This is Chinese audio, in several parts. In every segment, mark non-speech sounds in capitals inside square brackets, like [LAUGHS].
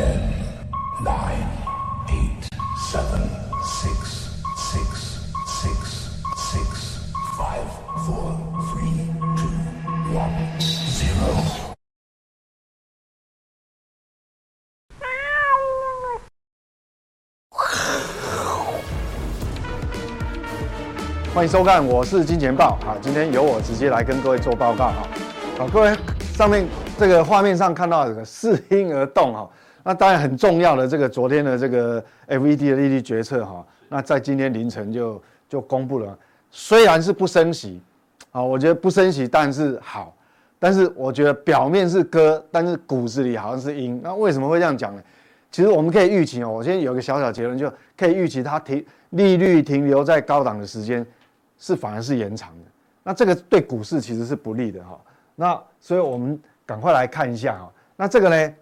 Ten, nine, eight, seven, six, six, six, six, five, four, three, two, one, zero. 欢迎收看，我是金钱豹。好，今天由我直接来跟各位做报告哈。好，各位上面这个画面上看到这个四婴儿冻哈，那当然很重要的这个昨天的这个 FED 的利率决策哈，那在今天凌晨就就公布了，虽然是不升息，啊，我觉得不升息但是好，但是我觉得表面是歌，但是骨子里好像是鹰。那为什么会这样讲呢？其实我们可以预期哦，我先有个小小结论，就可以预期它停利率停留在高档的时间。是反而是延长的，那这个对股市其实是不利的哈。那所以我们赶快来看一下哈。那这个呢，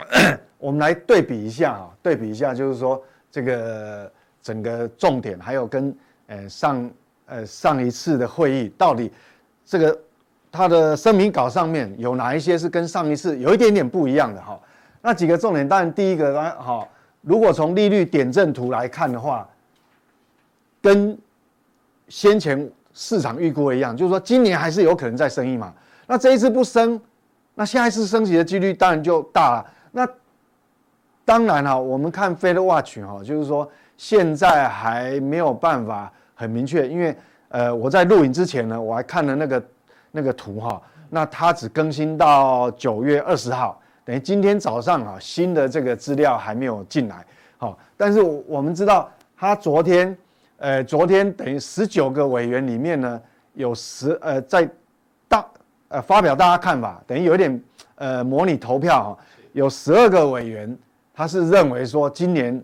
[COUGHS] 我们来对比一下啊，对比一下就是说这个整个重点，还有跟呃上呃上一次的会议到底这个它的声明稿上面有哪一些是跟上一次有一点点不一样的哈。那几个重点，当然第一个呢，哈，如果从利率点阵图来看的话，跟先前市场预估一样，就是说今年还是有可能再升一码。那这一次不升，那下一次升息的几率当然就大了。那当然哈，我们看 Fed Watch 哈，就是说现在还没有办法很明确，因为呃我在录影之前呢，我还看了那个那个图哈，那它只更新到九月二十号，等于今天早上啊新的这个资料还没有进来。好，但是我们知道他昨天。呃，昨天等于十九个委员里面呢，有十呃在大呃发表大家看法，等于有点呃模拟投票哈，有十二个委员他是认为说今年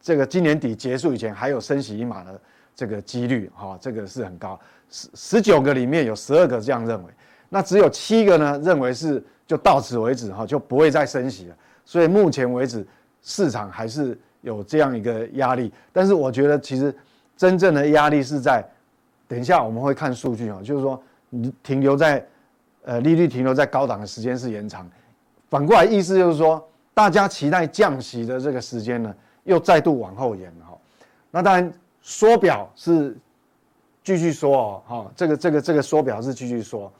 这个今年底结束以前还有升息一码的这个几率哈，这个是很高，十十九个里面有十二个这样认为，那只有七个呢认为是就到此为止哈，就不会再升息了，所以目前为止市场还是。有这样一个压力，但是我觉得其实真正的压力是在，等一下我们会看数据啊，就是说你停留在，呃利率停留在高档的时间是延长，反过来意思就是说，大家期待降息的这个时间呢又再度往后延了哈。那当然缩表是继续缩哦，哈，这个这个这个缩表是继续缩。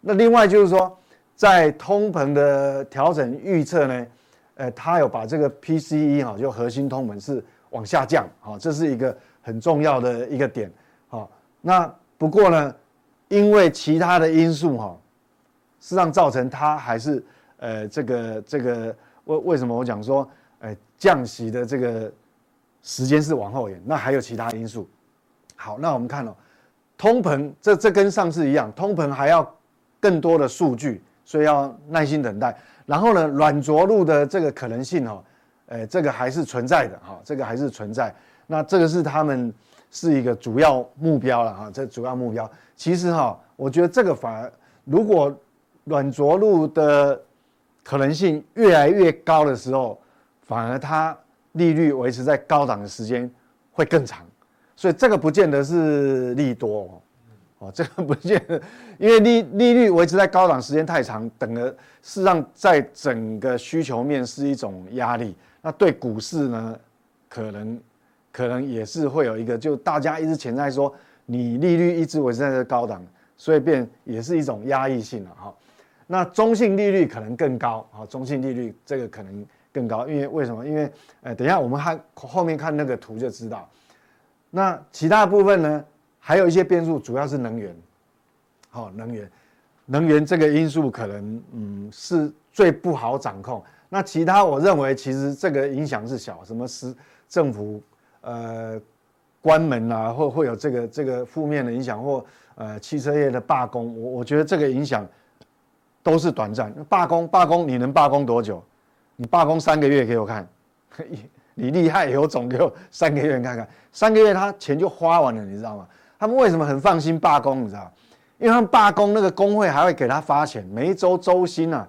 那另外就是说，在通膨的调整预测呢。呃，他有把这个 PCE 哈，就核心通膨是往下降，哈，这是一个很重要的一个点，好，那不过呢，因为其他的因素哈，实际上造成它还是呃这个这个为为什么我讲说，呃降息的这个时间是往后延，那还有其他因素，好，那我们看哦，通膨这这跟上次一样，通膨还要更多的数据，所以要耐心等待。然后呢，软着陆的这个可能性哈，呃，这个还是存在的哈，这个还是存在。那这个是他们是一个主要目标了哈，这主要目标。其实哈，我觉得这个反而如果软着陆的可能性越来越高的时候，反而它利率维持在高档的时间会更长，所以这个不见得是利多。哦，这个不见得，因为利利率维持在高档时间太长，等了，事实上在整个需求面是一种压力。那对股市呢，可能可能也是会有一个，就大家一直潜在说，你利率一直维持在这高档，所以变也是一种压抑性了哈。那中性利率可能更高，啊，中性利率这个可能更高，因为为什么？因为呃，等一下我们看后面看那个图就知道。那其他部分呢？还有一些变数，主要是能源，好，能源，能源这个因素可能嗯是最不好掌控。那其他我认为其实这个影响是小，什么是政府呃关门啊，或会有这个这个负面的影响，或呃汽车业的罢工，我我觉得这个影响都是短暂。罢工罢工，你能罢工多久？你罢工三个月给我看，[LAUGHS] 你厉害有种给我三个月看看，三个月他钱就花完了，你知道吗？他们为什么很放心罢工？你知道，因为他们罢工那个工会还会给他发钱，每一周周薪啊，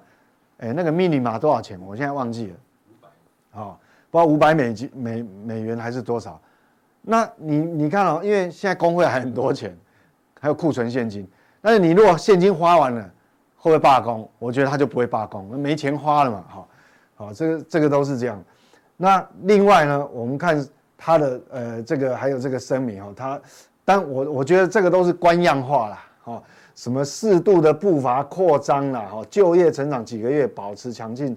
哎，那个 minimum 多少钱？我现在忘记了，五百，好，不知道五百美金美美元还是多少？那你你看哦，因为现在工会还很多钱，还有库存现金，但是你如果现金花完了，会不会罢工？我觉得他就不会罢工，那没钱花了嘛，哈，好，这个这个都是这样。那另外呢，我们看他的呃这个还有这个声明哈，他，但我我觉得这个都是官样化啦。哈，什么适度的步伐扩张啦，哈，就业成长几个月保持强劲，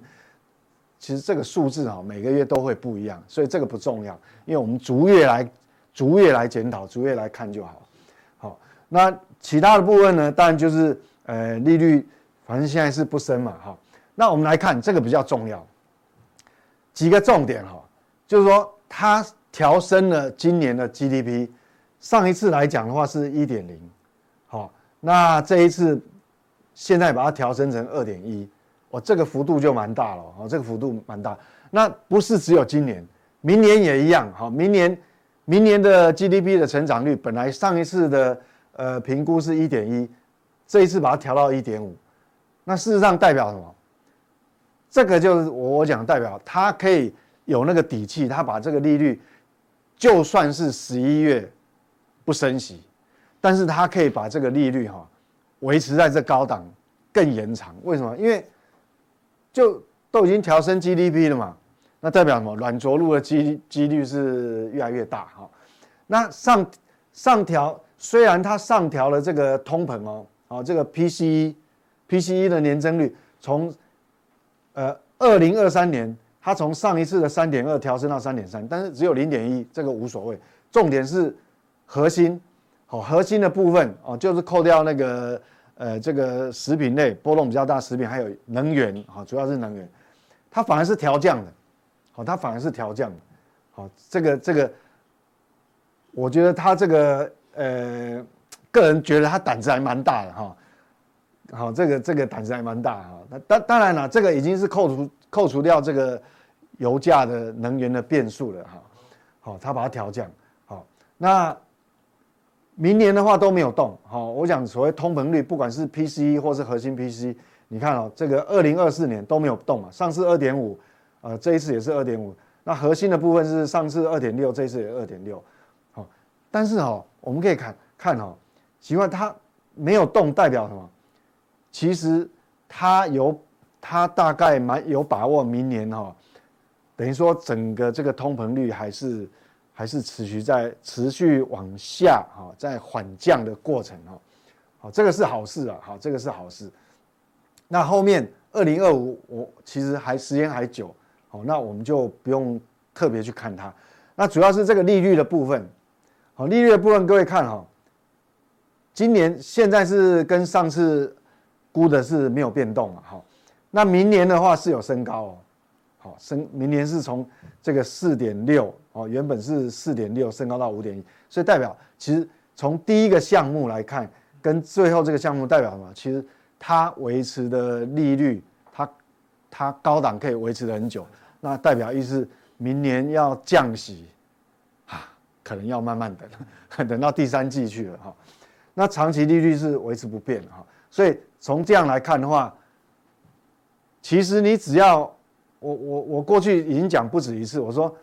其实这个数字哈每个月都会不一样，所以这个不重要，因为我们逐月来逐月来检讨，逐月来看就好。好，那其他的部分呢，当然就是呃利率，反正现在是不升嘛，哈，那我们来看这个比较重要。几个重点哈，就是说它调升了今年的 GDP，上一次来讲的话是一点零，好，那这一次现在把它调升成二点一，哦，这个幅度就蛮大了，哦，这个幅度蛮大。那不是只有今年，明年也一样，好，明年明年的 GDP 的成长率本来上一次的呃评估是一点一，这一次把它调到一点五，那事实上代表什么？这个就是我讲代表，他可以有那个底气，他把这个利率，就算是十一月不升息，但是他可以把这个利率哈维持在这高档更延长。为什么？因为就都已经调升 GDP 了嘛，那代表什么？软着陆的机几率是越来越大哈。那上上调，虽然它上调了这个通膨哦，哦这个 PCE PCE 的年增率从呃，二零二三年，它从上一次的三点二调升到三点三，但是只有零点一，这个无所谓。重点是核心，好，核心的部分哦，就是扣掉那个呃这个食品类波动比较大，食品还有能源，好，主要是能源，它反而是调降的，好，它反而是调降的，好，这个这个，我觉得他这个呃，个人觉得他胆子还蛮大的哈。好，这个这个胆子还蛮大哈。那当当然了，这个已经是扣除扣除掉这个油价的能源的变数了哈。好，他把它调降。好，那明年的话都没有动。好，我讲所谓通膨率，不管是 PCE 或是核心 P C，你看哦，这个二零二四年都没有动嘛。上次二点五，呃，这一次也是二点五。那核心的部分是上次二点六，这一次也二点六。好，但是哦，我们可以看看哦，奇怪，它没有动代表什么？其实他有，他大概蛮有把握，明年哈，等于说整个这个通膨率还是还是持续在持续往下哈，在缓降的过程哈，好，这个是好事啊，好，这个是好事。那后面二零二五，我其实还时间还久，好，那我们就不用特别去看它。那主要是这个利率的部分，好，利率的部分各位看哈，今年现在是跟上次。估的是没有变动嘛，好，那明年的话是有升高哦，好升，明年是从这个四点六哦，原本是四点六升高到五点一，所以代表其实从第一个项目来看，跟最后这个项目代表什么？其实它维持的利率，它它高档可以维持的很久，那代表意思明年要降息啊，可能要慢慢等，[LAUGHS] 等到第三季去了哈，那长期利率是维持不变哈，所以。从这样来看的话，其实你只要我我我过去已经讲不止一次，我说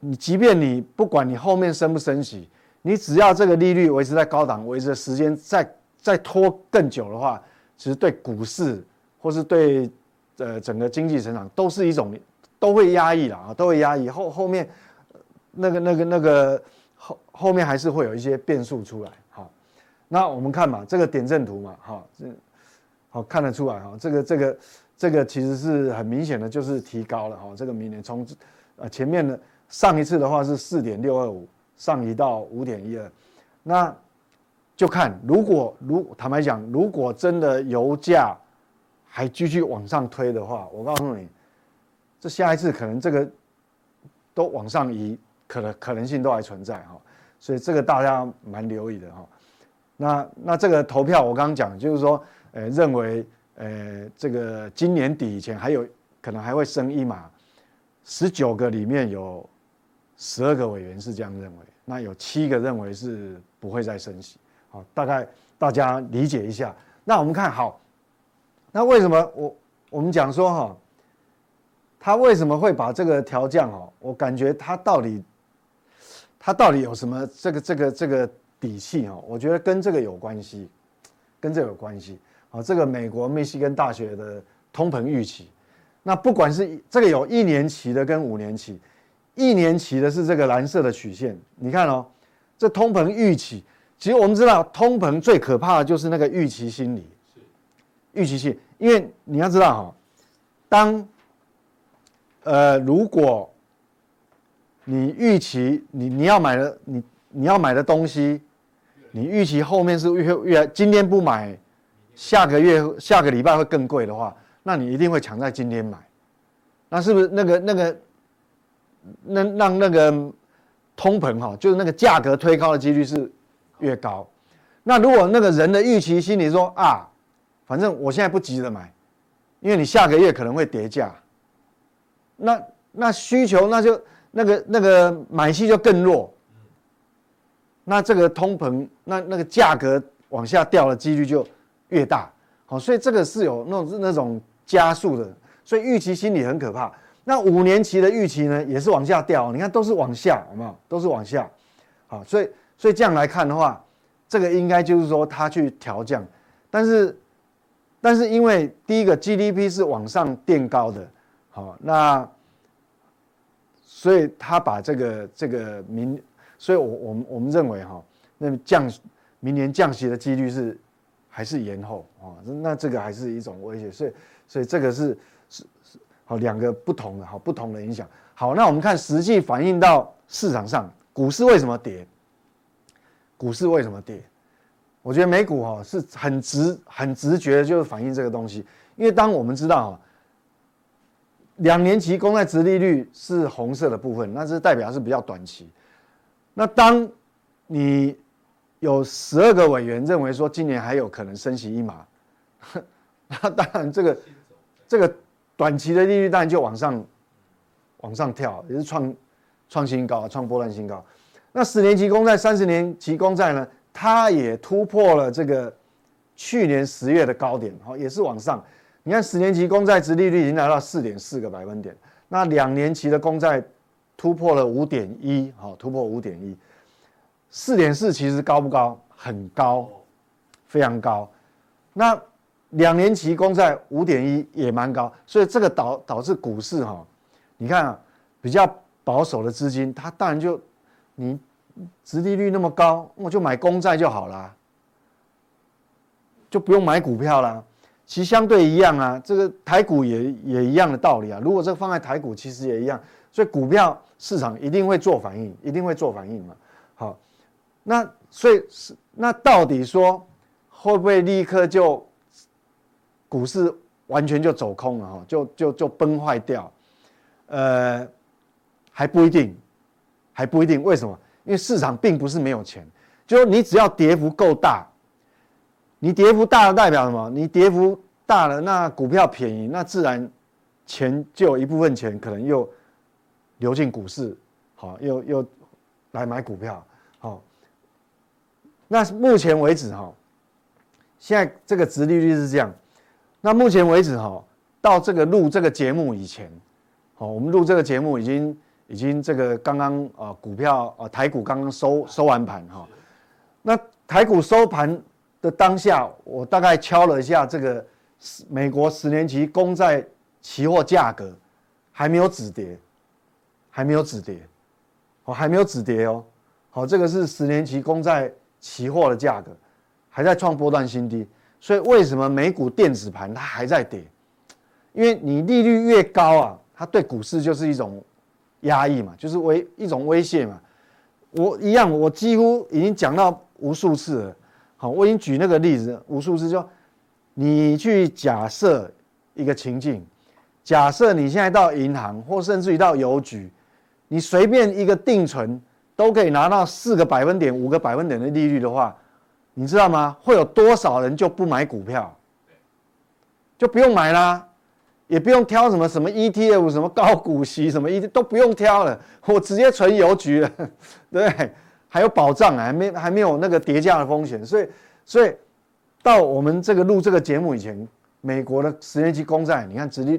你即便你不管你后面升不升息，你只要这个利率维持在高档，维持的时间再再拖更久的话，其实对股市或是对呃整个经济成长都是一种都会压抑了啊，都会压抑后后面那个那个那个后后面还是会有一些变数出来。那我们看嘛，这个点阵图嘛，哈，这好看得出来哈，这个这个这个其实是很明显的，就是提高了哈。这个明年从呃前面的上一次的话是四点六二五，上移到五点一二，那就看如果如坦白讲，如果真的油价还继续往上推的话，我告诉你，这下一次可能这个都往上移，可能可能性都还存在哈，所以这个大家蛮留意的哈。那那这个投票，我刚刚讲就是说，呃，认为，呃，这个今年底以前还有可能还会升一码，十九个里面有十二个委员是这样认为，那有七个认为是不会再升息，好，大概大家理解一下。那我们看好，那为什么我我们讲说哈，他为什么会把这个调降哦？我感觉他到底他到底有什么这个这个这个。底气哈，我觉得跟这个有关系，跟这个有关系。啊，这个美国密西根大学的通膨预期。那不管是这个有一年期的跟五年期，一年期的是这个蓝色的曲线，你看哦，这通膨预期，其实我们知道通膨最可怕的就是那个预期心理，预期性，因为你要知道哈，当呃如果你预期你你要买的你你要买的东西，你预期后面是越越今天不买，下个月下个礼拜会更贵的话。那你一定会抢在今天买，那是不是那个那个，那让那个通膨哈，就是那个价格推高的几率是越高。那如果那个人的预期心里说啊，反正我现在不急着买，因为你下个月可能会跌价，那那需求那就那个那个买气就更弱，那这个通膨那那个价格往下掉的几率就越大。好，所以这个是有那种那种。加速的，所以预期心理很可怕。那五年期的预期呢，也是往下掉。你看，都是往下，好不好？都是往下。好，所以所以这样来看的话，这个应该就是说它去调降。但是但是因为第一个 GDP 是往上垫高的，好，那所以他把这个这个明，所以我我们我们认为哈，那降明年降息的几率是还是延后啊？那这个还是一种威胁，所以。所以这个是是是好两个不同的好不同的影响。好，那我们看实际反映到市场上，股市为什么跌？股市为什么跌？我觉得美股哈是很直很直觉的，就是反映这个东西。因为当我们知道哈，两年期公债殖利率是红色的部分，那是代表是比较短期。那当你有十二个委员认为说今年还有可能升息一码，[LAUGHS] 那当然这个。这个短期的利率当然就往上，往上跳，也是创创新高，创波段新高。那十年期公债、三十年期公债呢，它也突破了这个去年十月的高点，好，也是往上。你看十年期公债殖利率已经来到四点四个百分点，那两年期的公债突破了五点一，好，突破五点一，四点四其实高不高？很高，非常高。那两年期公债五点一也蛮高，所以这个导导致股市哈，你看啊，比较保守的资金，它当然就你殖利率那么高，我就买公债就好了，就不用买股票了。其实相对一样啊，这个台股也也一样的道理啊。如果这个放在台股，其实也一样，所以股票市场一定会做反应，一定会做反应嘛。好，那所以是那到底说会不会立刻就？股市完全就走空了哈，就就就崩坏掉，呃，还不一定，还不一定。为什么？因为市场并不是没有钱，就你只要跌幅够大，你跌幅大的代表什么？你跌幅大了，那股票便宜，那自然钱就有一部分钱可能又流进股市，好，又又来买股票，好。那目前为止哈，现在这个殖利率是这样。那目前为止哈，到这个录这个节目以前，好，我们录这个节目已经已经这个刚刚啊股票啊台股刚刚收收完盘哈，那台股收盘的当下，我大概敲了一下这个美国十年期公债期货价格，还没有止跌，还没有止跌，哦还没有止跌哦，好，这个是十年期公债期货的价格，还在创波段新低。所以为什么美股电子盘它还在跌？因为你利率越高啊，它对股市就是一种压抑嘛，就是威一种威胁嘛。我一样，我几乎已经讲到无数次了。好，我已经举那个例子无数次，就你去假设一个情境，假设你现在到银行或甚至于到邮局，你随便一个定存都可以拿到四个百分点、五个百分点的利率的话。你知道吗？会有多少人就不买股票，就不用买啦，也不用挑什么什么 ETF，什么高股息什么一都不用挑了，我直接存邮局了，[LAUGHS] 对，还有保障啊，还没还没有那个跌价的风险，所以所以到我们这个录这个节目以前，美国的十年期公债，你看直接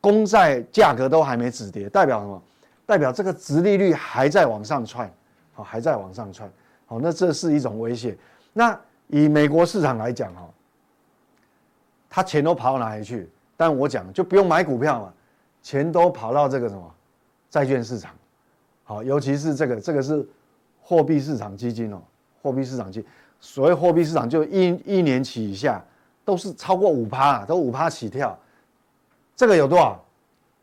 公债价格都还没止跌，代表什么？代表这个殖利率还在往上窜，好，还在往上窜，好，那这是一种威胁。那以美国市场来讲哈，他钱都跑到哪里去？但我讲就不用买股票嘛，钱都跑到这个什么债券市场，好，尤其是这个这个是货币市场基金哦，货币市场基，所谓货币市场就一一年期以下都是超过五趴，都五趴起跳，这个有多少？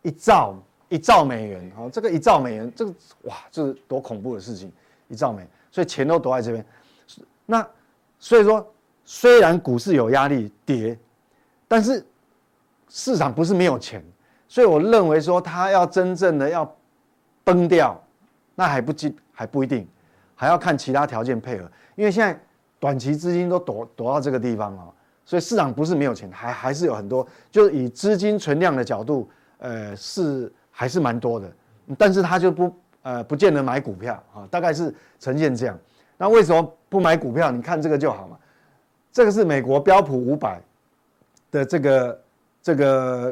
一兆一兆美元，好，这个一兆美元，这个哇，这是多恐怖的事情，一兆美元，所以钱都躲在这边，那所以说。虽然股市有压力跌，但是市场不是没有钱，所以我认为说它要真正的要崩掉，那还不尽还不一定，还要看其他条件配合。因为现在短期资金都躲躲到这个地方了，所以市场不是没有钱，还还是有很多，就是以资金存量的角度，呃，是还是蛮多的，但是他就不呃不见得买股票啊，大概是呈现这样。那为什么不买股票？你看这个就好嘛。这个是美国标普五百的这个这个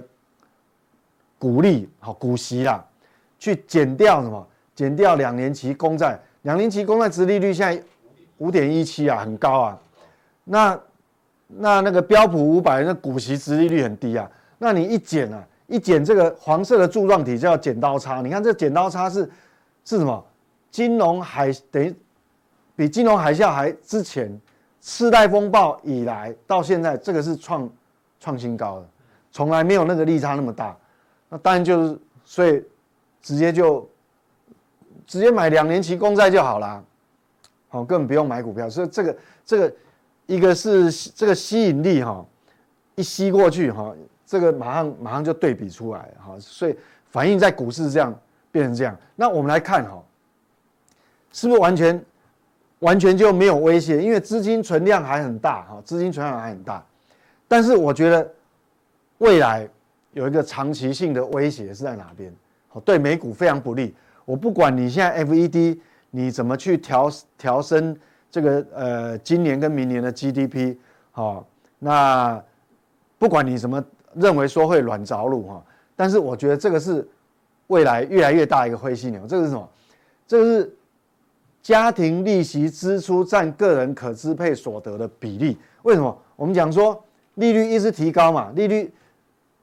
股利好股息啦，去减掉什么？减掉两年期公债，两年期公债殖利率现在五点一七啊，很高啊。那那那个标普五百那股息殖利率很低啊。那你一减啊，一剪这个黄色的柱状体叫剪刀差。你看这剪刀差是是什么？金融海等于比金融海啸还之前。次贷风暴以来到现在，这个是创创新高的，从来没有那个利差那么大。那当然就是，所以直接就直接买两年期公债就好了，好，根本不用买股票。所以这个这个一个是这个吸引力哈，一吸过去哈，这个马上马上就对比出来哈，所以反映在股市这样变成这样。那我们来看哈，是不是完全？完全就没有威胁，因为资金存量还很大哈，资金存量还很大。但是我觉得未来有一个长期性的威胁是在哪边？好，对美股非常不利。我不管你现在 FED 你怎么去调调升这个呃今年跟明年的 GDP 好，那不管你怎么认为说会软着陆哈，但是我觉得这个是未来越来越大一个灰犀牛。这个是什么？这个是。家庭利息支出占个人可支配所得的比例，为什么？我们讲说利率一直提高嘛，利率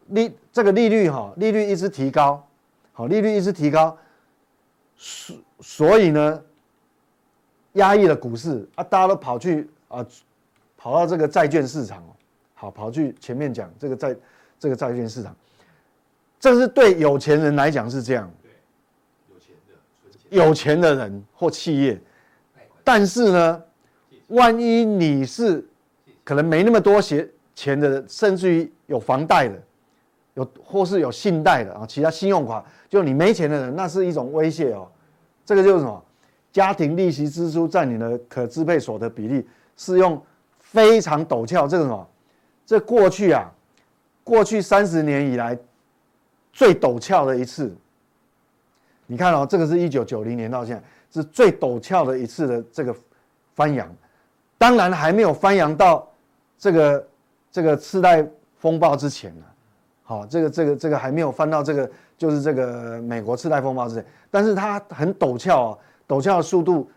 利这个利率哈，利率一直提高，好，利率一直提高，所所以呢，压抑了股市啊，大家都跑去啊，跑到这个债券市场，好，跑去前面讲这个债这个债券市场，这是对有钱人来讲是这样。有钱的人或企业，但是呢，万一你是可能没那么多钱钱的人，甚至于有房贷的，有或是有信贷的啊，其他信用卡，就你没钱的人，那是一种威胁哦。这个就是什么？家庭利息支出占你的可支配所得比例是用非常陡峭，这个什么？这过去啊，过去三十年以来最陡峭的一次。你看哦，这个是一九九零年到现在是最陡峭的一次的这个翻扬，当然还没有翻扬到这个这个次贷风暴之前呢。好，这个这个这个还没有翻到这个就是这个美国次贷风暴之前，但是它很陡峭哦，陡峭的速度，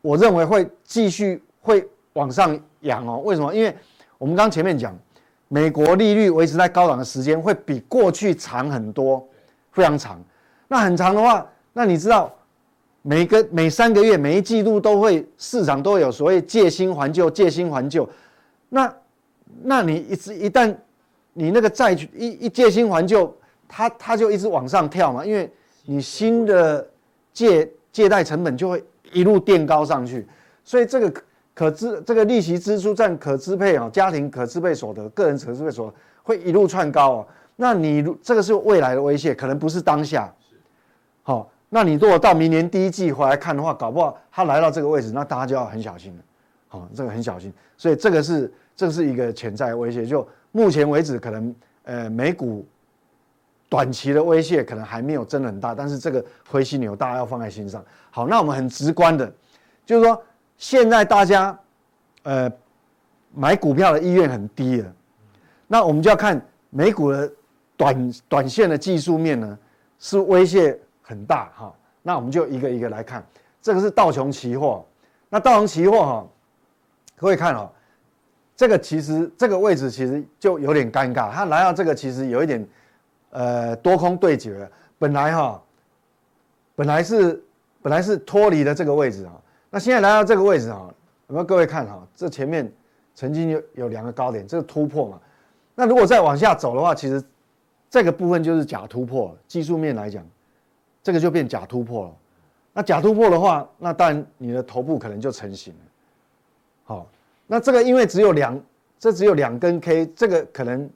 我认为会继续会往上扬哦。为什么？因为我们刚前面讲，美国利率维持在高档的时间会比过去长很多，非常长。那很长的话，那你知道，每个每三个月、每一季度都会市场都有所谓借新还旧、借新还旧。那，那你一直一旦你那个债一一借新还旧，它它就一直往上跳嘛，因为你新的借借贷成本就会一路垫高上去，所以这个可支这个利息支出占可支配啊家庭可支配所得、个人可支配所得会一路窜高啊。那你这个是未来的威胁，可能不是当下。好，那你如果到明年第一季回来看的话，搞不好它来到这个位置，那大家就要很小心了。好，这个很小心，所以这个是这是一个潜在威胁。就目前为止，可能呃美股短期的威胁可能还没有真的很大，但是这个灰犀牛大家要放在心上。好，那我们很直观的，就是说现在大家呃买股票的意愿很低了，那我们就要看美股的短短线的技术面呢是威胁。很大哈，那我们就一个一个来看，这个是道琼期货，那道琼期货哈，各位看哦，这个其实这个位置其实就有点尴尬，它来到这个其实有一点呃多空对决。本来哈，本来是本来是脱离了这个位置啊，那现在来到这个位置啊，有没有各位看哈？这前面曾经有有两个高点，这个突破嘛。那如果再往下走的话，其实这个部分就是假突破。技术面来讲，这个就变假突破了。那假突破的话，那当然你的头部可能就成型了。好，那这个因为只有两，这只有两根 K，这个可能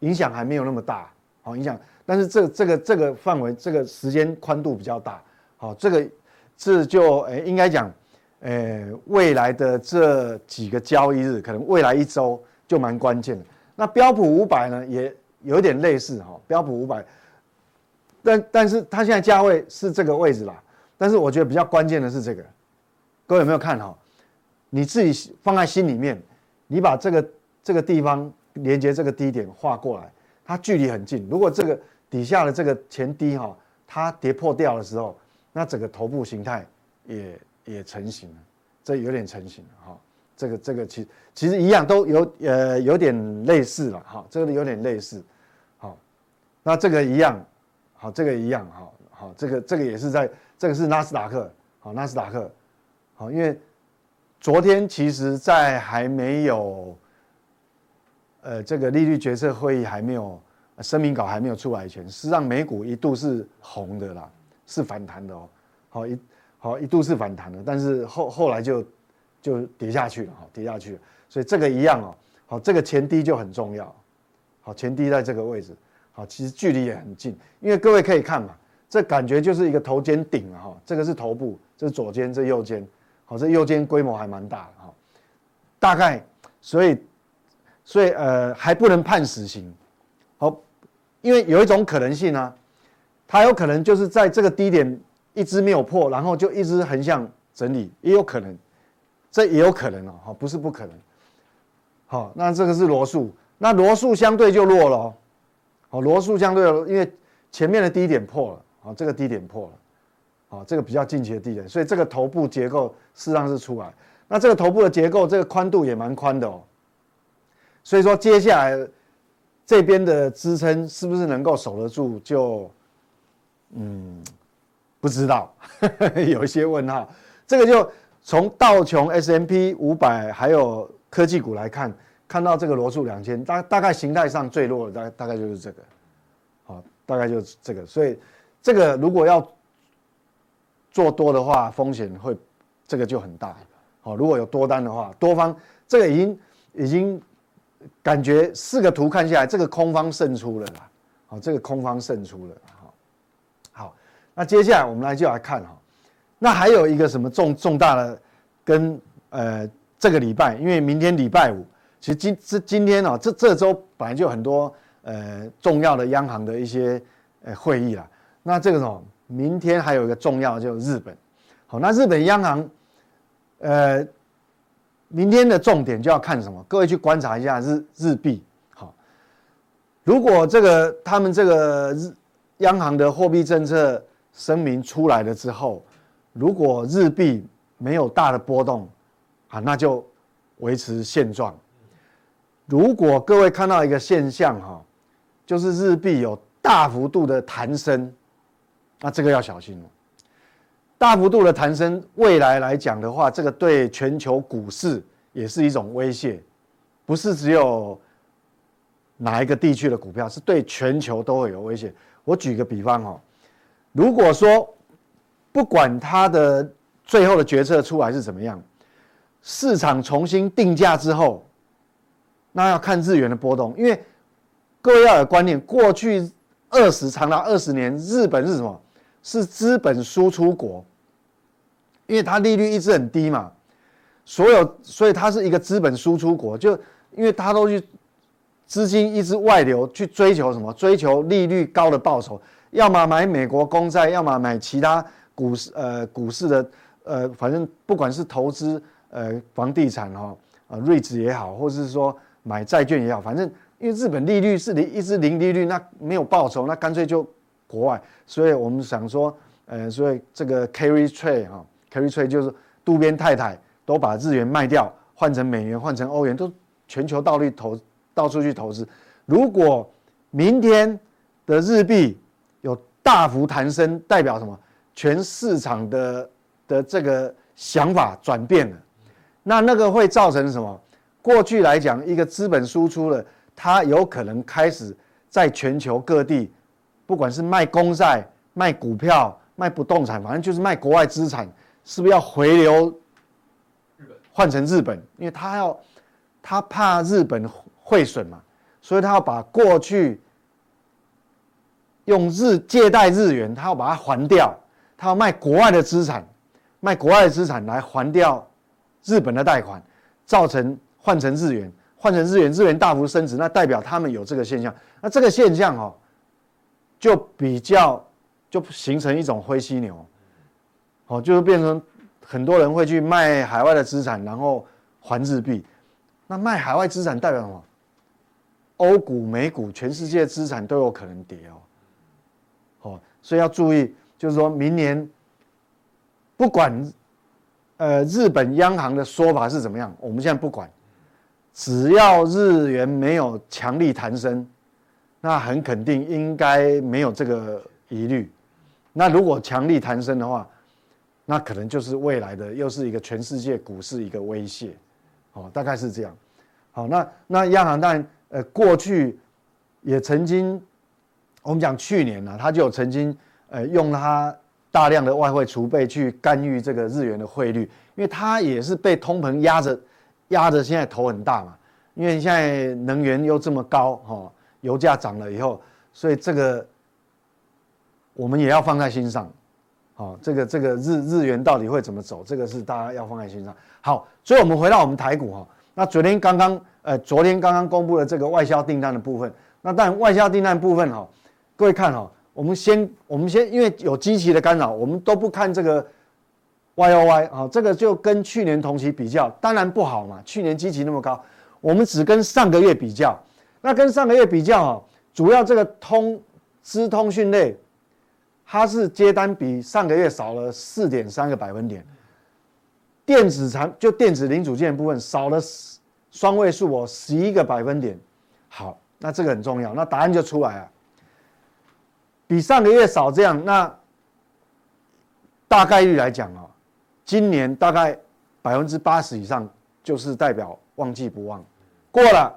影响还没有那么大。好，影响，但是这这个这个范围，这个时间宽度比较大。好，这个这就诶应该讲，诶未来的这几个交易日，可能未来一周就蛮关键的。那标普五百呢，也有点类似哈，标普五百，但但是它现在价位是这个位置啦。但是我觉得比较关键的是这个，各位有没有看哈？你自己放在心里面，你把这个这个地方连接这个低点画过来，它距离很近。如果这个底下的这个前低哈，它跌破掉的时候，那整个头部形态也也成型了，这有点成型了哈。这个这个其其实一样都有呃有点类似了哈，这个有点类似，好，那这个一样，好，这个一样哈，好，这个这个也是在这个是纳斯达克，好，纳斯达克，好，因为昨天其实在还没有呃这个利率决策会议还没有声明稿还没有出来前，实际上美股一度是红的啦，是反弹的哦，好一好一度是反弹的，但是后后来就。就跌下去了哈，跌下去了，所以这个一样哦，好，这个前低就很重要，好，前低在这个位置，好，其实距离也很近，因为各位可以看嘛，这感觉就是一个头肩顶了哈，这个是头部，这是左肩，这右肩，好，这右肩规模还蛮大的哈，大概，所以，所以呃还不能判死刑，好，因为有一种可能性呢，它有可能就是在这个低点一直没有破，然后就一直横向整理，也有可能。这也有可能哦，哈，不是不可能。好，那这个是罗素，那罗素相对就弱了，好，罗素相对因为前面的低点破了，好，这个低点破了，好，这个比较近期的低点，所以这个头部结构事实上是出来，那这个头部的结构，这个宽度也蛮宽的哦，所以说接下来这边的支撑是不是能够守得住，就嗯不知道，[LAUGHS] 有一些问号，这个就。从道琼 s m p 五百还有科技股来看，看到这个罗素两千，大大概形态上最弱的大大概就是这个，好，大概就是这个，所以这个如果要做多的话，风险会这个就很大，好，如果有多单的话，多方这个已经已经感觉四个图看下来，这个空方胜出了啦，好，这个空方胜出了，那接下来我们来就来看哈。那还有一个什么重重大的，跟呃这个礼拜，因为明天礼拜五，其实今这今天哦，这这周本来就很多呃重要的央行的一些呃会议了。那这个什么，明天还有一个重要的就是日本，好，那日本央行，呃，明天的重点就要看什么？各位去观察一下日日币，好，如果这个他们这个日央行的货币政策声明出来了之后。如果日币没有大的波动，啊，那就维持现状。如果各位看到一个现象哈，就是日币有大幅度的弹升，那这个要小心了。大幅度的弹升，未来来讲的话，这个对全球股市也是一种威胁，不是只有哪一个地区的股票，是对全球都会有威胁。我举个比方哈，如果说不管它的最后的决策出来是怎么样，市场重新定价之后，那要看日元的波动。因为各位要有观念，过去二十长达二十年，日本是什么？是资本输出国，因为它利率一直很低嘛，所有所以它是一个资本输出国，就因为它都去资金一直外流去追求什么？追求利率高的报酬，要么买美国公债，要么买其他。股市呃，股市的呃，反正不管是投资呃房地产哈啊，瑞士也好，或者是说买债券也好，反正因为日本利率是零一直零利率，那没有报酬，那干脆就国外。所以我们想说，呃，所以这个 carry trade 哈，carry trade 就是渡边太太都把日元卖掉，换成美元，换成欧元，都全球到处投到处去投资。如果明天的日币有大幅弹升，代表什么？全市场的的这个想法转变了，那那个会造成什么？过去来讲，一个资本输出了，它有可能开始在全球各地，不管是卖公债、卖股票、卖不动产，反正就是卖国外资产，是不是要回流？换成日本，因为他要他怕日本汇损嘛，所以他要把过去用日借贷日元，他要把它还掉。他要卖国外的资产，卖国外的资产来还掉日本的贷款，造成换成日元，换成日元，日元大幅升值，那代表他们有这个现象。那这个现象哦，就比较就形成一种灰犀牛，哦，就是变成很多人会去卖海外的资产，然后还日币。那卖海外资产代表什么？欧股、美股，全世界资产都有可能跌哦。所以要注意。就是说明年，不管，呃，日本央行的说法是怎么样，我们现在不管，只要日元没有强力弹升，那很肯定应该没有这个疑虑。那如果强力弹升的话，那可能就是未来的又是一个全世界股市一个威胁，哦，大概是这样。好，那那央行当然，呃，过去也曾经，我们讲去年呢、他就有曾经。呃，用它大量的外汇储备去干预这个日元的汇率，因为它也是被通膨压着，压着现在头很大嘛。因为现在能源又这么高，哈，油价涨了以后，所以这个我们也要放在心上，好，这个这个日日元到底会怎么走，这个是大家要放在心上。好，所以我们回到我们台股哈，那昨天刚刚呃，昨天刚刚公布了这个外销订单的部分，那但外销订单部分哈，各位看哈。我们先，我们先，因为有基期的干扰，我们都不看这个 Y O Y 啊，这个就跟去年同期比较，当然不好嘛。去年基期那么高，我们只跟上个月比较。那跟上个月比较啊，主要这个通资通讯类，它是接单比上个月少了四点三个百分点。电子产就电子零组件部分少了双位数哦，十一个百分点。好，那这个很重要，那答案就出来了。比上个月少这样，那大概率来讲啊，今年大概百分之八十以上就是代表旺季不旺，过了。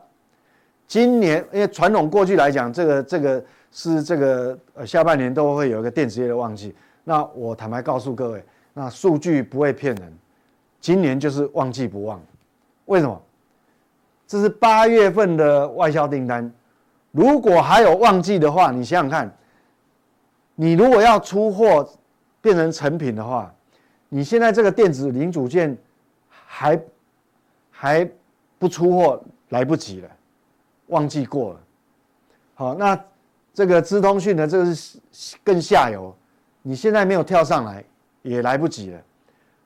今年因为传统过去来讲，这个这个是这个呃下半年都会有一个电子业的旺季。那我坦白告诉各位，那数据不会骗人，今年就是旺季不旺。为什么？这是八月份的外销订单，如果还有旺季的话，你想想看。你如果要出货变成成品的话，你现在这个电子零组件还还不出货来不及了，旺季过了。好，那这个资通讯呢，这个是更下游，你现在没有跳上来也来不及了。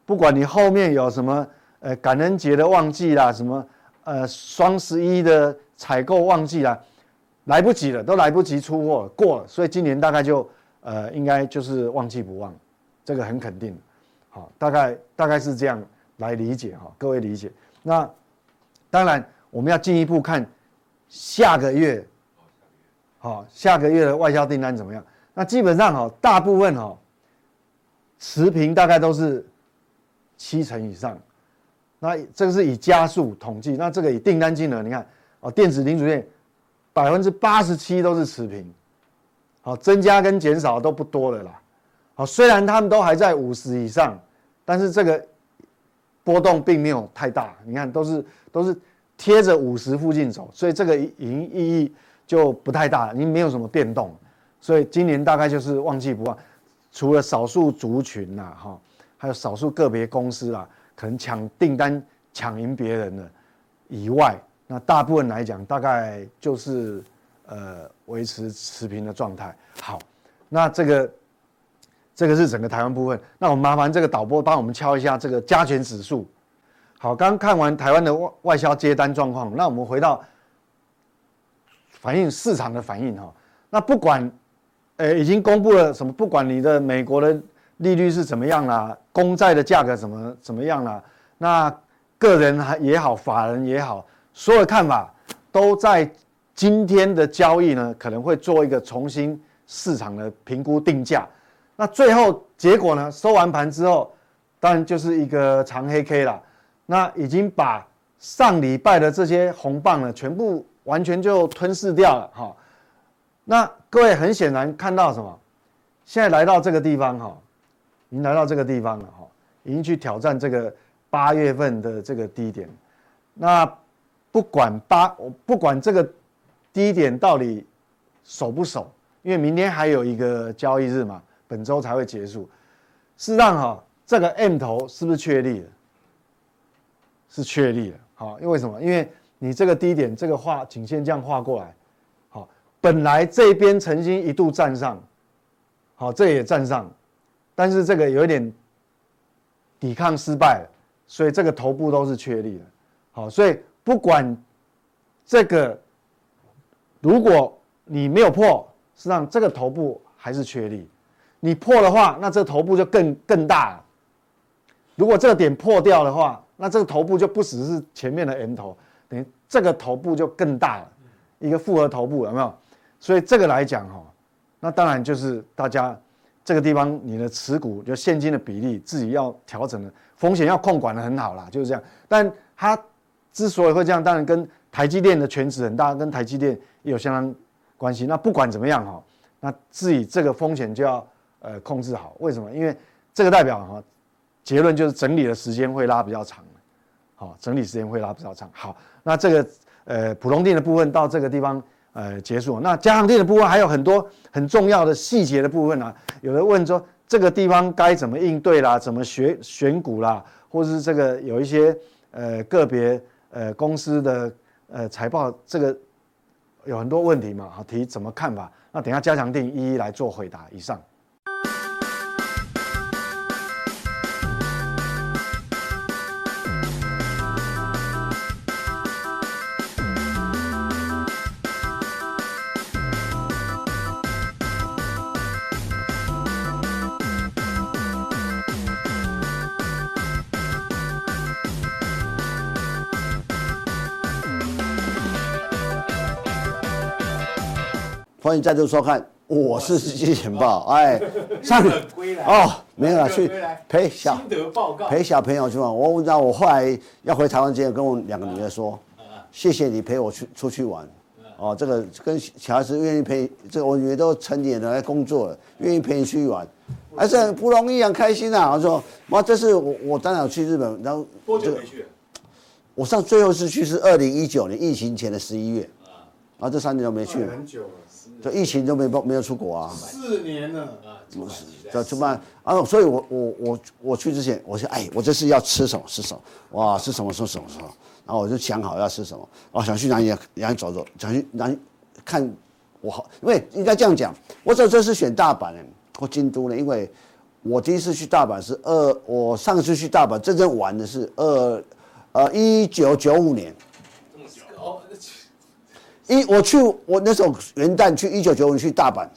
不管你后面有什么呃感恩节的旺季啦，什么呃双十一的采购旺季啦，来不及了，都来不及出货过了，所以今年大概就。呃，应该就是旺季不旺，这个很肯定，好，大概大概是这样来理解哈，各位理解。那当然我们要进一步看下个月，好，下个月的外销订单怎么样？那基本上哈，大部分哈持平，大概都是七成以上。那这个是以加速统计，那这个以订单金额，你看哦，电子零组件百分之八十七都是持平。好，增加跟减少都不多了啦。好，虽然他们都还在五十以上，但是这个波动并没有太大。你看，都是都是贴着五十附近走，所以这个盈意义就不太大，你没有什么变动。所以今年大概就是旺季不旺，除了少数族群呐，哈，还有少数个别公司啦，可能抢订单抢赢别人的以外，那大部分来讲，大概就是。呃，维持持平的状态。好，那这个这个是整个台湾部分。那我们麻烦这个导播帮我们敲一下这个加权指数。好，刚看完台湾的外外销接单状况，那我们回到反映市场的反应哈。那不管呃已经公布了什么，不管你的美国的利率是怎么样啦，公债的价格怎么怎么样啦，那个人还也好，法人也好，所有的看法都在今天的交易呢，可能会做一个重新市场的评估定价。那最后结果呢，收完盘之后，当然就是一个长黑 K 了。那已经把上礼拜的这些红棒呢，全部完全就吞噬掉了哈。那各位很显然看到什么？现在来到这个地方哈，已经来到这个地方了哈，已经去挑战这个八月份的这个低点。那不管八，我不管这个低点到底守不守，因为明天还有一个交易日嘛，本周才会结束。事实上哈，这个 M 头是不是确立了？是确立了。好，因为什么？因为你这个低点，这个画颈线这样画过来，好，本来这边曾经一度站上，好，这也站上，但是这个有一点抵抗失败了，所以这个头部都是确立的。好，所以不管这个，如果你没有破，实际上这个头部还是确立。你破的话，那这个头部就更更大了。如果这个点破掉的话，那这个头部就不只是前面的 M 头，等于这个头部就更大了，一个复合头部有没有？所以这个来讲哈，那当然就是大家这个地方你的持股就现金的比例自己要调整的，风险要控管的很好啦，就是这样。但它。之所以会这样，当然跟台积电的权值很大，跟台积电也有相当关系。那不管怎么样哈，那自己这个风险就要呃控制好。为什么？因为这个代表哈，结论就是整理的时间会拉比较长，好，整理时间会拉比较长。好，那这个呃普通錠的部分到这个地方呃结束。那加强錠的部分还有很多很重要的细节的部分啊。有人问说这个地方该怎么应对啦，怎么选选股啦，或者是这个有一些呃个别。呃，公司的呃财报这个有很多问题嘛，好，提怎么看法？那等下加强定一一来做回答。以上。欢迎再度收看，我是金钱豹。哎，上哦，没有了，去陪小陪小朋友去玩。我问到我后来要回台湾之前，跟我两个女儿说，谢谢你陪我去出去玩。哦，这个跟小孩子愿意陪，这个我女儿都成年了来工作了，愿意陪你出去玩，还是很不容易，很开心啊。我说，妈，这是我我当然去日本，然后多久没去？我上最后一次去是二零一九年疫情前的十一月，然后这三年都没去。很久了。就疫情就没没有出国啊，四年了啊，就怎么办啊？所以我我我我去之前，我说哎，我这次要吃什么吃什么，哇，吃什么吃什么吃什么，然后我就想好要吃什么，我想去哪里哪里走走，想去哪里看我好，因为应该这样讲，我这这次选大阪呢或京都呢，因为我第一次去大阪是二，我上次去大阪真正玩的是二呃一九九五年。一我去我那时候元旦去一九九五年去大阪，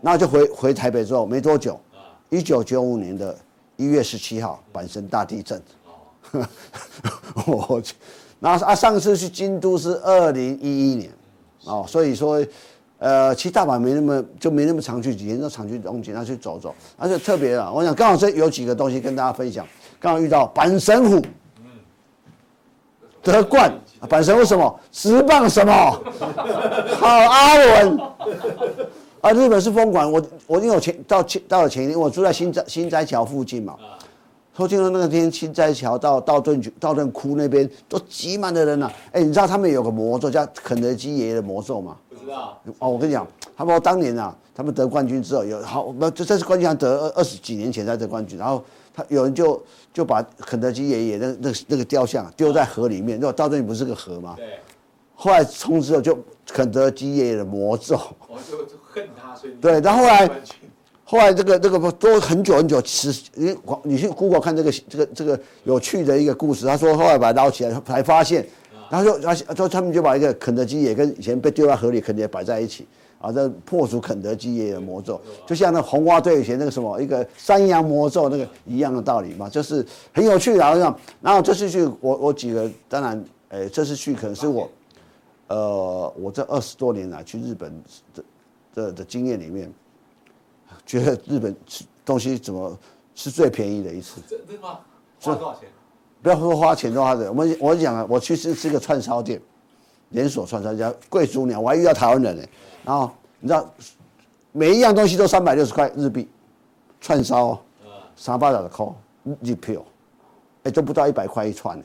然后就回回台北之后没多久，一九九五年的一月十七号阪神大地震，[LAUGHS] 我去，然后啊上次去京都是二零一一年，哦所以说，呃其实大阪没那么就没那么常去几天，就常去东京，然后去走走，而且特别啊，我想刚好这有几个东西跟大家分享，刚好遇到阪神虎，得冠。阪神为什么？职棒什么？好阿文啊！日本是封管，我我因为我前到前到了前一天，我住在新斋心斋桥附近嘛。说听说那个天新斋桥到道顿道顿窟那边都挤满的人了。哎，你知道他们有个魔咒叫肯德基爷爷的魔咒吗？不知道。哦，我跟你讲，他们说当年啊，他们得冠军之后有好，那这这是冠军，得二二十几年前才得冠军，然后。他有人就就把肯德基爷爷那那那个雕像丢在河里面，那到这里不是个河吗？对。后来从此后就肯德基爷爷的魔咒。我就就恨他，所以。对，然后后来，后来这个这个都很久很久，其实你你去 Google 看这个这个这个有趣的一个故事。他说后来把它捞起来，才发现，然后就然后他们就把一个肯德基爷跟以前被丢在河里肯德基摆在一起。啊，这破除肯德基爷爷的魔咒，就像那红花队以前那个什么一个山羊魔咒那个一样的道理嘛，就是很有趣。然后，然后这次去我我几个当然哎，这次去可能是我，呃，我这二十多年来去日本的的的经验里面，觉得日本吃东西怎么是最便宜的一次？真的吗？花多少钱？不要说花钱多花的，我们我讲啊，我去吃吃个串烧店，连锁串烧家贵族鸟，我还遇到台湾人呢。然后你知道，每一样东西都三百六十块日币，串烧，三百六十块日票，哎，都不到一百块一串呢。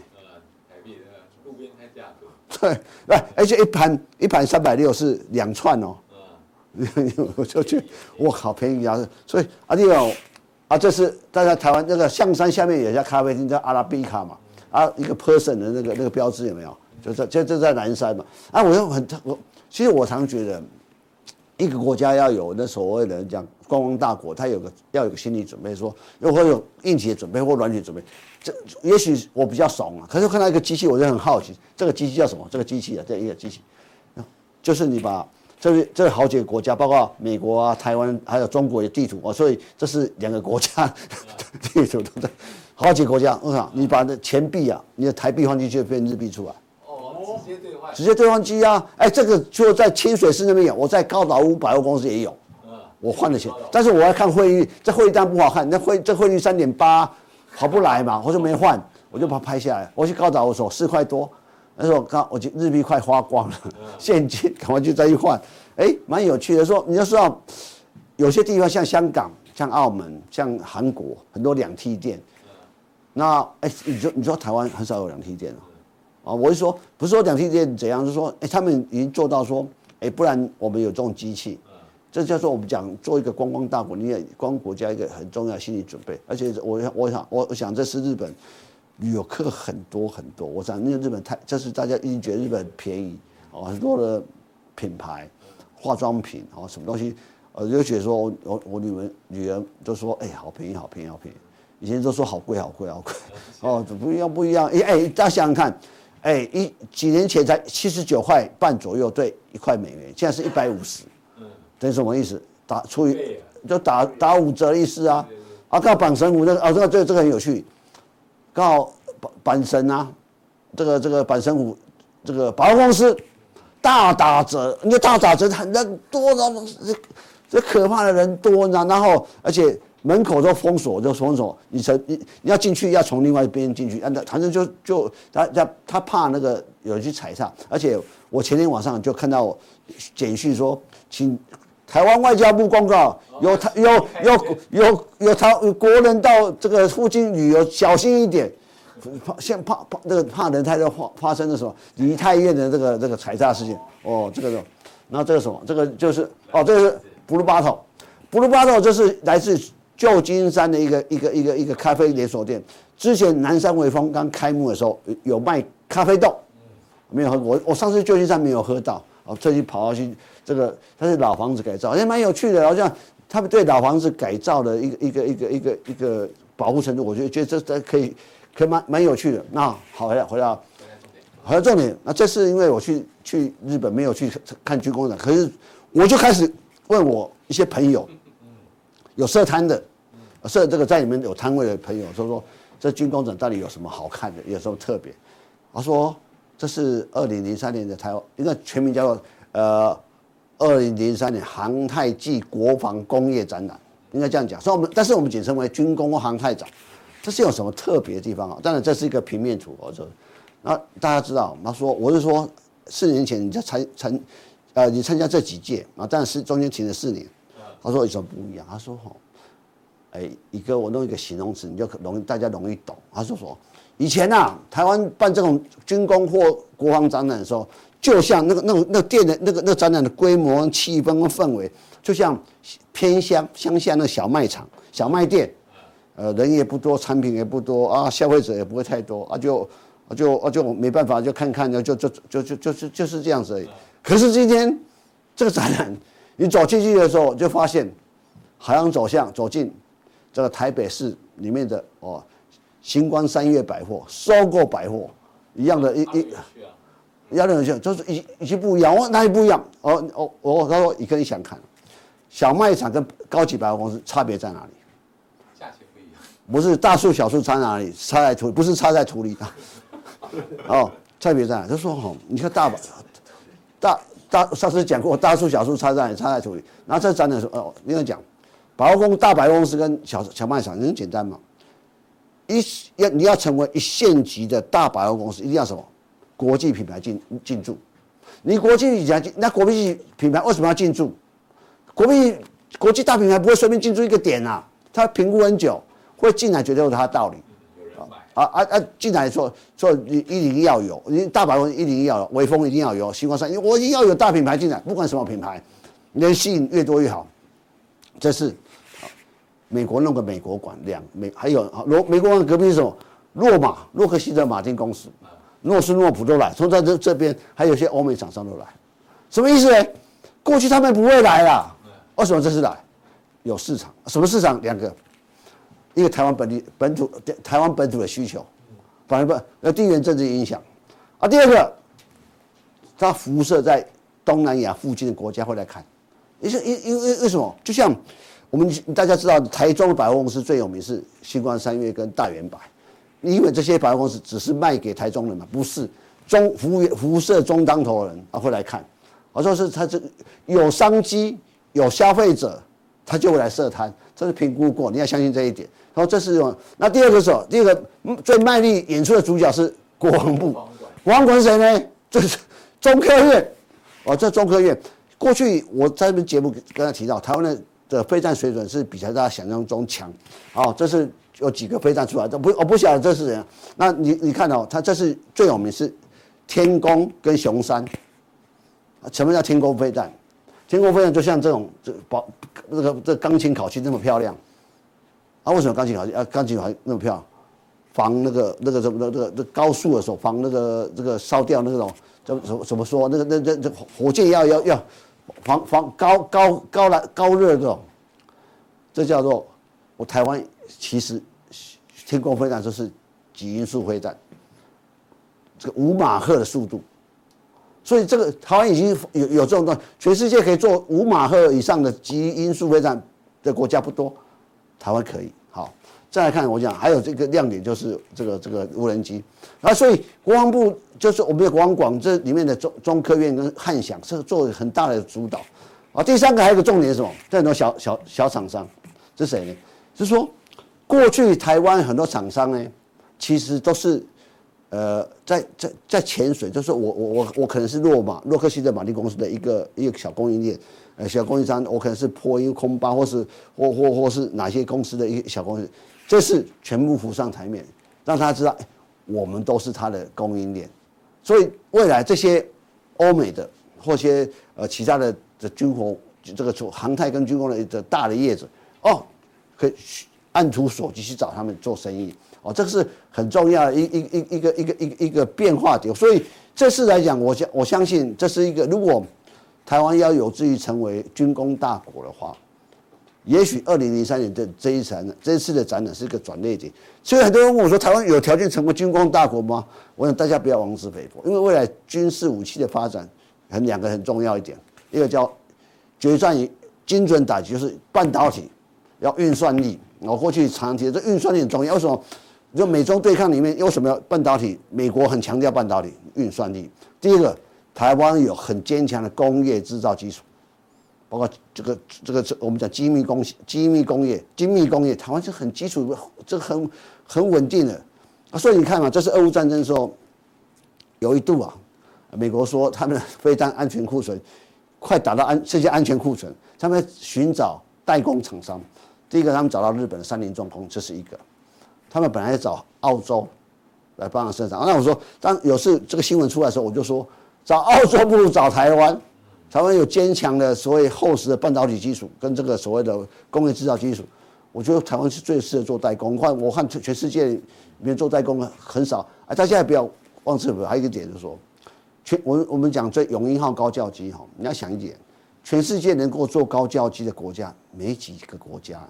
台币路边开价格。[LAUGHS] 对，来，而且一盘一盘三百六是两串哦。[LAUGHS] 我就去，我靠，便宜啊！所以啊，这种啊，这是大家台湾那个象山下面有一家咖啡厅叫阿拉比卡嘛，啊，一个 person 的那个那个标志有没有？就在就就在南山嘛。啊，我又很我，其实我常觉得，一个国家要有那所谓的讲观光大国，它有个要有个心理准备，说如果有硬体的准备或软体准备。这也许我比较怂啊，可是看到一个机器，我就很好奇，这个机器叫什么？这个机器啊，这一个机器，就是你把。这是这好几个国家，包括美国啊、台湾，还有中国的地图啊，所以这是两个国家 [LAUGHS] 地图都在好几个国家。我想你把那钱币啊，你的台币换进去变日币出来，哦，直接兑换，直接兑换机啊！哎，这个就在清水寺那边有，我在高岛屋百货公司也有，我换了钱，但是我要看汇率，这汇率单不好看，那汇这汇率三点八，划不来嘛，[LAUGHS] 我就没换，我就把它拍下来。我去高岛屋说四块多。那时候刚我就日币快花光了，现金赶快就再一换，哎，蛮有趣的。说你要知道，有些地方像香港、像澳门、像韩国，很多两梯店。那哎，你说你说台湾很少有两梯店啊？我是说，不是说两梯店怎样，就是说，哎，他们已经做到说，哎，不然我们有这种机器，这叫做我们讲做一个观光大国，你也观光国家一个很重要心理准备。而且我我想我我想这是日本。旅游客很多很多，我想那个日本太，这是大家一定觉得日本便宜哦，很多的品牌化妆品哦，什么东西，呃，就觉得说我我我女儿女儿都说，哎，好便宜好便宜好便宜，以前都说好贵好贵好贵，[LAUGHS] 哦，不一样不一样，哎哎，大家想想看，哎，一几年前才七十九块半左右兑一块美元，现在是一百五十，等于什么意思？打出于就打打五折的意思啊，啊，刚好阪神虎那个啊，这个这个这个很有趣。刚好阪阪神啊，这个这个板神虎，这个百货公司大打折，你大打折很人多，然后这这可怕的人多，然后而且门口都封锁，就封锁，你从你你要进去要从另外一边进去，那反正就就他他他怕那个有人去踩踏，而且我前天晚上就看到简讯说，请台湾外交部公告，有台有有有有台国人到这个附近旅游，小心一点，怕像怕怕那个怕人太多发发生的时候，梨泰院的这个这个踩踏事件，哦，这个是，然后这个什么，这个就是哦，这个是 Blue Bottle，Blue Bottle 就是来自旧金山的一个一个一个一个咖啡连锁店，之前南山微风刚开幕的时候有卖咖啡豆，没有喝过，我上次旧金山没有喝到，我，特意跑到去。这个它是老房子改造，也蛮有趣的。好像他们对老房子改造的一个一个一个一个一个保护程度，我觉得觉得这这可以可以蛮蛮有趣的。那好，回来回到回到重点。那这是因为我去去日本没有去看军工展，可是我就开始问我一些朋友，有设摊的，设这个在里面有摊位的朋友说说，这军工展到底有什么好看的，有什么特别？他说这是二零零三年的台湾，应该全名叫做呃。二零零三年航太暨国防工业展览，应该这样讲。所以我们，但是我们简称为军工航太展，这是有什么特别的地方啊？当然，这是一个平面图。我说，那大家知道，他说，我是说，四年前你在参参，呃，你参加这几届啊，但是中间停了四年。他说有什么不一样？他说，吼，哎，一个我弄一个形容词，你就容易大家容易懂。他说说，以前啊，台湾办这种军工或国防展览的时候。就像那个、那个、那店的那个、那个展览的规模、气氛跟氛围，就像偏乡乡下那小卖场、小卖店，呃，人也不多，产品也不多啊，消费者也不会太多啊，就啊就啊就没办法，就看看，就就就就就就是就是这样子而已。可是今天这个展览，你走进去的时候，就发现，海洋走向走进这个台北市里面的哦，星光三月百货、收购百货一样的一一。要那种就是已已经不一样，我哪里不一样？哦哦哦，他说你可以想看，小卖场跟高级百货公司差别在哪里？价钱不一样。不是大树小树差哪里？差在土，不是差在土里的。哦，差别在哪？他说哈，你看大把大大上次讲过，大树小树差在差在处理。然后这展览说哦，另外讲，百货公大百货公司跟小小卖场很简单嘛。一要你要成为一线级的大百货公司，一定要什么？国际品牌进进驻。你国际品牌，那国际品牌为什么要进驻？国际国际大品牌不会随便进驻一个点啊，他评估很久，会进来绝对有他的道理。啊啊啊！进来说说一定要有，你大百货一定要有，微风一定要有，星光三，我一定要有大品牌进来，不管什么品牌，能吸引越多越好。这是美国弄个美国馆，两美还有罗美国馆隔壁是什么？洛马洛克希德马丁公司，诺斯诺普都来，从在这这边还有些欧美厂商都来，什么意思呢？过去他们不会来啦，为什么这次来？有市场，什么市场？两个。一个台湾本地本土台湾本土的需求，反而不呃地缘政治影响啊。第二个，它辐射在东南亚附近的国家会来看，因为因因为为什么？就像我们大家知道，台中的百货公司最有名是星光三越跟大远百，因为这些百货公司只是卖给台中人嘛，不是中服务辐射中当头人啊会来看，我说是他这有商机有消费者，他就会来设摊，这是评估过，你要相信这一点。然后这是种，那第二个时候，第二个最卖力演出的主角是国防部，国防馆是谁呢？就是中科院，哦，这中科院。过去我在这边节目跟他提到，台湾的的飞弹水准是比大家想象中强，哦，这是有几个飞弹出来的，不，我不晓得这是人，那你你看、哦、他这是最有名是天宫跟雄山，什么叫天宫飞弹？天宫飞弹就像这种这宝那个这钢琴烤漆这么漂亮。啊，为什么钢琴好啊？钢琴还那么漂亮，防那个那个什么那个那高速的时候防那个这个烧掉那种怎怎怎么说？那个那那那火箭要要要防防高高高来高热这种，这叫做我台湾其实天空飞弹就是极音速飞弹，这个五马赫的速度，所以这个台湾已经有有这种东西，全世界可以做五马赫以上的极音速飞弹的国家不多。台湾可以好，再来看我讲还有这个亮点就是这个这个无人机，啊，所以国防部就是我们的国防广这里面的中中科院跟汉翔是做很大的主导，啊，第三个还有一个重点是什么？这很多小小小厂商，是谁呢？是说过去台湾很多厂商呢，其实都是呃在在在潜水，就是我我我我可能是洛马洛克希德马丁公司的一个一个小供应链。呃，小供应商，我可能是波音、空巴，或是或或或是哪些公司的一个小公司，这是全部浮上台面，让他知道，我们都是他的供应链。所以未来这些欧美的或些呃其他的的军火，这个做航太跟军工的的大的业者，哦，可以按图索骥去找他们做生意。哦，这个是很重要的一一一一个一个一个一个变化点。所以这次来讲，我相我相信这是一个如果。台湾要有志于成为军工大国的话，也许二零零三年的这一场这一次的展览是一个转捩点。所以很多人问我说：“台湾有条件成为军工大国吗？”我想大家不要妄自菲薄，因为未来军事武器的发展很两个很重要一点，一个叫决战于精准打击，就是半导体要运算力。我过去常提的这运算力很重要，为什么？就美中对抗里面，为什么要半导体？美国很强调半导体运算力。第一个。台湾有很坚强的工业制造基础，包括这个这个这我们讲精密工机密工业精密工业，台湾是很基础，这个很很稳定的啊。所以你看嘛，这是俄乌战争的时候，有一度啊，美国说他们的飞弹安全库存快达到安这些安全库存，他们寻找代工厂商。第一个，他们找到日本的三菱重工，这是一个。他们本来找澳洲来帮忙生产。那我说，当有次这个新闻出来的时候，我就说。找澳洲不如找台湾，台湾有坚强的所谓厚实的半导体基础跟这个所谓的工业制造基础，我觉得台湾是最适合做代工。我看我看全世界里面做代工的很少，哎，大家也不要忘记了，还有一个点就是说，全我我们讲这永英号高教机哈，你要想一点，全世界能够做高教机的国家没几个国家，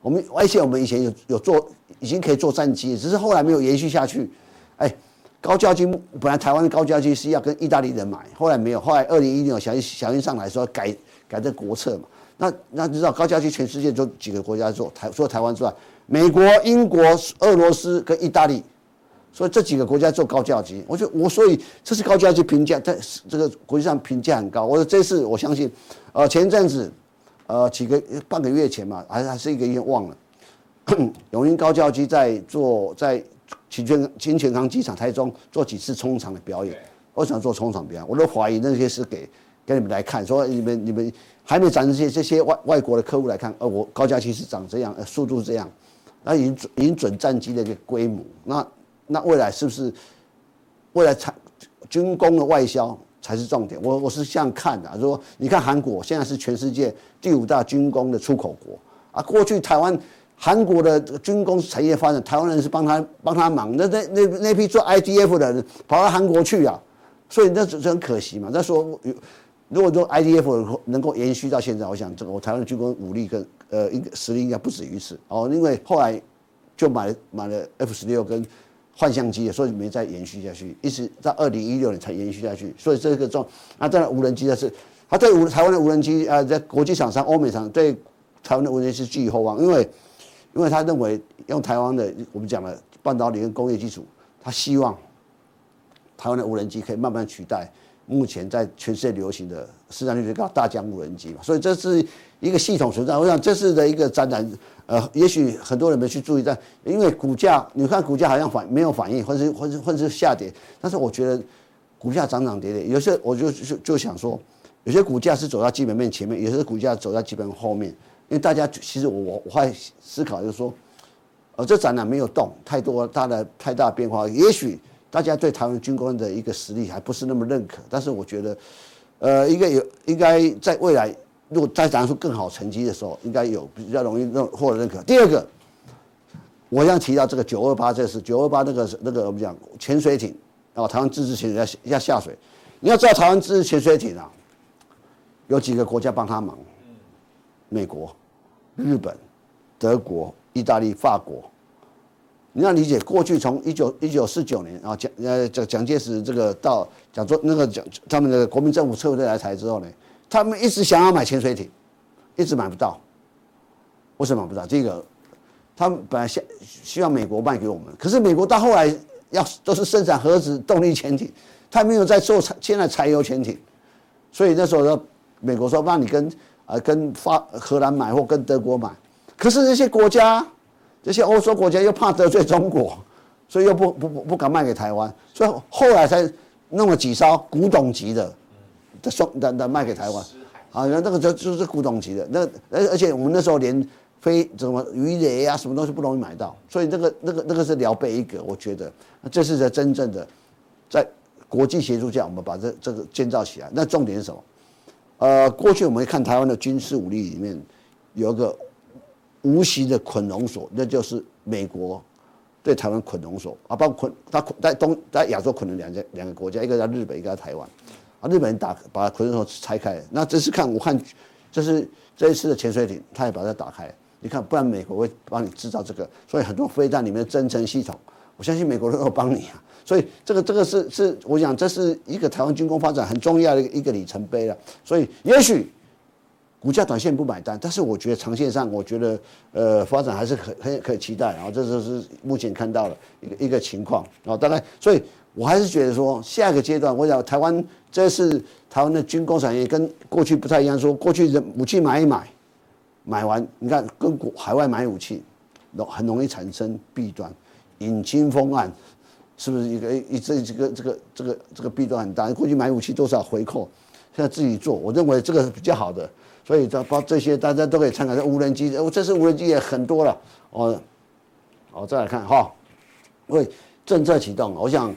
我们而且我们以前有有做已经可以做战机，只是后来没有延续下去，哎。高教机本来台湾的高教机是要跟意大利人买，后来没有，后来二零一六小小鹰上来说改改这国策嘛。那那你知道高教机全世界就几个国家做，台除了台湾之外，美国、英国、俄罗斯跟意大利所以这几个国家做高教机，我就我所以这是高教机评价在这个国际上评价很高。我说这次我相信，呃，前一阵子，呃，几个半个月前嘛，还是还是一个月忘了，[COUGHS] 永英高教机在做在清泉清泉岗机场台中做几次冲场的表演。我想做冲场表演，我都怀疑那些是给给你们来看，说你们你们还没展示这些这些外外国的客户来看，呃，我高架期是长这样，呃，速度是这样，那已经准已经准战机的一个规模，那。那未来是不是未来产军工的外销才是重点？我我是这样看的，说你看韩国现在是全世界第五大军工的出口国啊，过去台湾韩国的军工产业发展，台湾人是帮他帮他忙，那那那那批做 IDF 的人跑到韩国去啊，所以那是很可惜嘛。那说如果说 IDF 能够延续到现在，我想这个我台湾的军工武力跟呃应实力应该不止于此哦，因为后来就买买了 F 十六跟。换相机，所以没再延续下去，一直到二零一六年才延续下去。所以这个状，那当然无人机的是，他对无台湾的无人机啊，在国际厂商、欧美厂对台湾的无人机是寄予厚望，因为因为他认为用台湾的我们讲的半导体跟工业基础，他希望台湾的无人机可以慢慢取代目前在全世界流行的市占率最高大疆无人机嘛。所以这是一个系统存在。我想这次的一个展览。呃，也许很多人没去注意，但因为股价，你看股价好像反没有反应，或是或是或是下跌。但是我觉得股价涨涨跌跌，有些我就就就想说，有些股价是走在基本面前面，有些股价走在基本后面。因为大家其实我我我会思考就是说，呃，这展览没有动太多大的太大变化，也许大家对台湾军工的一个实力还不是那么认可。但是我觉得，呃，应该有应该在未来。如果再展出更好成绩的时候，应该有比较容易认获得认可。第二个，我想提到这个九二八，这是九二八那个那个我们讲潜水艇啊，台湾自制潜水艇要下水。你要知道台湾自制潜水艇啊，有几个国家帮他忙，美国、日本、德国、意大利、法国。你要理解，过去从一九一九四九年啊，蒋呃蒋蒋介石这个到蒋中那个蒋他们的国民政府撤退来台之后呢，他们一直想要买潜水艇，一直买不到。为什么买不到？这个，他们本来希希望美国卖给我们，可是美国到后来要都是生产核子动力潜艇，他没有在做现在柴油潜艇，所以那时候说美国说让你跟呃跟法荷兰买或跟德国买，可是这些国家这些欧洲国家又怕得罪中国，所以又不不不不敢卖给台湾，所以后来才弄了几艘古董级的。的送的的卖给台湾，啊，那那个就就是古董级的，那而而且我们那时候连飞什么鱼雷啊，什么东西不容易买到，所以那个那个那个是聊备一个，我觉得这是在真正的在国际协助下，我们把这这个建造起来。那重点是什么？呃，过去我们看台湾的军事武力里面有一个无形的捆龙锁，那就是美国对台湾捆龙锁啊，包括捆它捆在东在亚洲捆了两家两个国家，一个在日本，一个在台湾。啊，日本人打把捆龙锁拆开，那这是看武汉，这是这一次的潜水艇，他也把它打开。你看，不然美国会帮你制造这个，所以很多飞弹里面的增程系统，我相信美国人会帮你啊。所以这个这个是是，我想这是一个台湾军工发展很重要的一个里程碑了。所以也许股价短线不买单，但是我觉得长线上，我觉得呃发展还是很很可以期待。然后这就是目前看到了一个一个情况。然后大概，所以我还是觉得说，下一个阶段，我想台湾。这是台湾的军工产业跟过去不太一样，说过去的武器买一买，买完你看跟国海外买武器，容很容易产生弊端，引擎风案是不是一个一这这个这个这个这个弊端很大？过去买武器多少回扣，现在自己做，我认为这个是比较好的，所以这包这些大家都可以参考。这无人机，哦，这次无人机也很多了，哦，哦，再来看哈，因为政策启动，我想。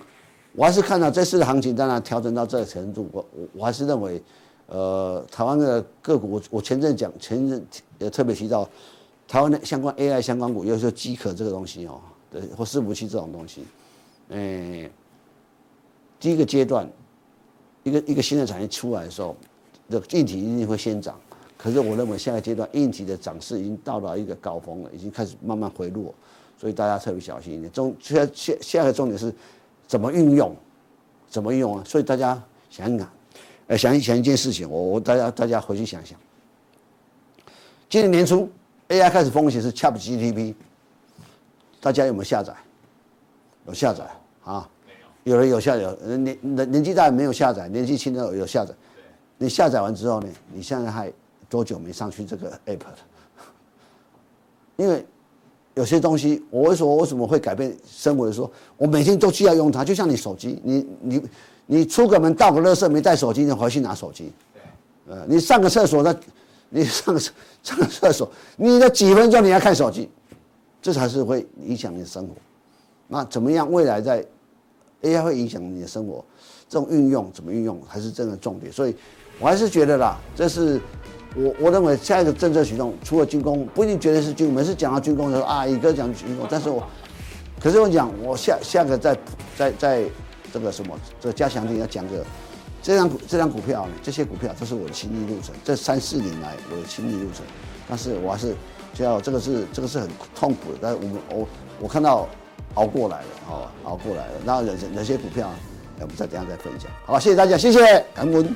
我还是看到这次的行情，当然调整到这个程度，我我我还是认为，呃，台湾的个股，我我前阵讲，前阵也特别提到，台湾的相关 AI 相关股，尤其是机壳这个东西哦，对，或伺服器这种东西，诶，第一个阶段，一个一个新的产业出来的时候，这硬体一定会先涨，可是我认为下一个阶段硬体的涨势已经到了一个高峰了，已经开始慢慢回落，所以大家特别小心一点。中下下下一个重点是。怎么运用？怎么用啊？所以大家想一想，呃，想一想一件事情，我我大家大家回去想想。今年年初，AI 开始风行是 ChatGPT，大家有没有下载？有下载。啊，有人有下载，年年年纪大没有下载，年纪轻的有下载。你下载完之后呢？你现在还多久没上去这个 app 了？[LAUGHS] 因为有些东西，我为什么为什么会改变生活的时候，我每天都需要用它，就像你手机，你你你出个门倒个垃圾没带手机，你回去拿手机。呃，你上个厕所那，你上个上个厕所，你的几分钟你要看手机，这才是会影响你的生活。那怎么样？未来在 AI 会影响你的生活，这种运用怎么运用，还是真的重点。所以，我还是觉得啦，这是我我认为下一个政策启动，除了军工，不一定绝对是军工。每次讲到军工的时候啊，一个讲军工，但是我，可是我讲，我下下个在在在这个什么这个加强錠要讲个。这张股这张股票，这些股票都是我的心路程。这三四年来我的心路程，但是我还是叫这个是这个是很痛苦的。但是我们我我看到熬过来了，好熬过来了。然后有有些股票，我们再等下再分享。好，谢谢大家，谢谢感恩。